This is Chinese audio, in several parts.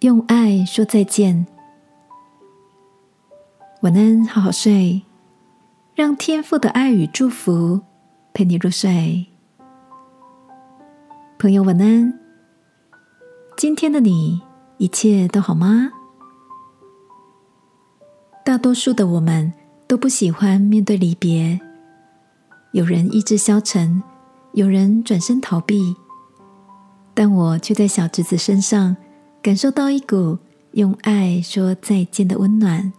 用爱说再见。晚安，好好睡，让天父的爱与祝福陪你入睡。朋友，晚安。今天的你一切都好吗？大多数的我们都不喜欢面对离别，有人意志消沉，有人转身逃避，但我却在小侄子身上感受到一股用爱说再见的温暖。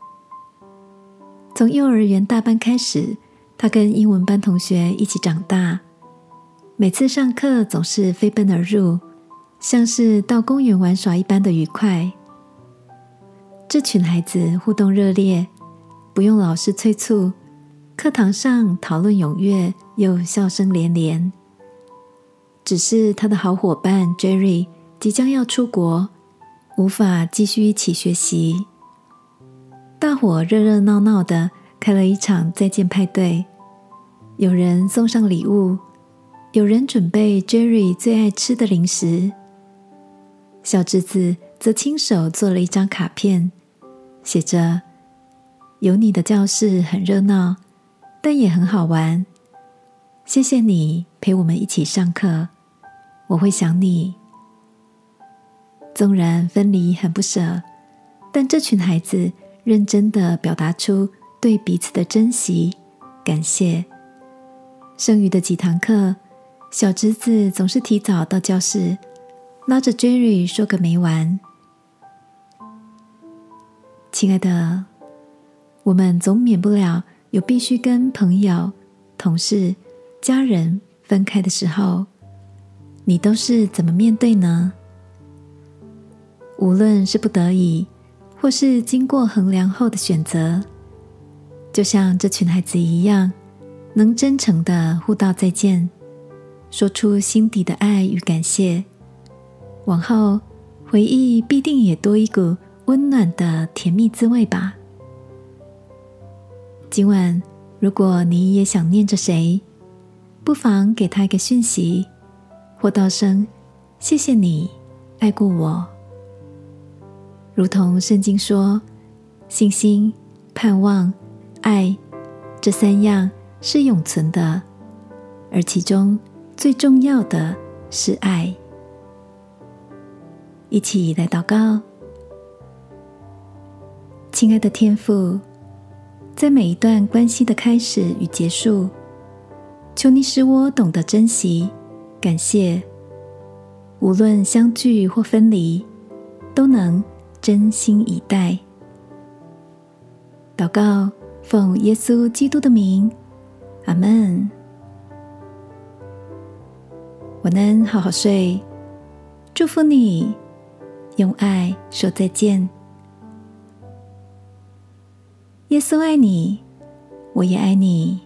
从幼儿园大班开始，他跟英文班同学一起长大。每次上课总是飞奔而入，像是到公园玩耍一般的愉快。这群孩子互动热烈，不用老师催促，课堂上讨论踊跃又笑声连连。只是他的好伙伴 Jerry 即将要出国，无法继续一起学习。大伙热热闹闹的开了一场再见派对，有人送上礼物，有人准备 Jerry 最爱吃的零食，小侄子则亲手做了一张卡片，写着：“有你的教室很热闹，但也很好玩。谢谢你陪我们一起上课，我会想你。纵然分离很不舍，但这群孩子。”认真的表达出对彼此的珍惜、感谢。剩余的几堂课，小侄子总是提早到教室，拉着 Jerry 说个没完。亲爱的，我们总免不了有必须跟朋友、同事、家人分开的时候，你都是怎么面对呢？无论是不得已。或是经过衡量后的选择，就像这群孩子一样，能真诚的互道再见，说出心底的爱与感谢，往后回忆必定也多一股温暖的甜蜜滋味吧。今晚，如果你也想念着谁，不妨给他一个讯息，或道声谢谢你爱过我。如同圣经说，信心、盼望、爱这三样是永存的，而其中最重要的是爱。一起来祷告，亲爱的天父，在每一段关系的开始与结束，求你使我懂得珍惜、感谢，无论相聚或分离，都能。真心以待，祷告，奉耶稣基督的名，阿门。晚安，好好睡，祝福你，用爱说再见。耶稣爱你，我也爱你。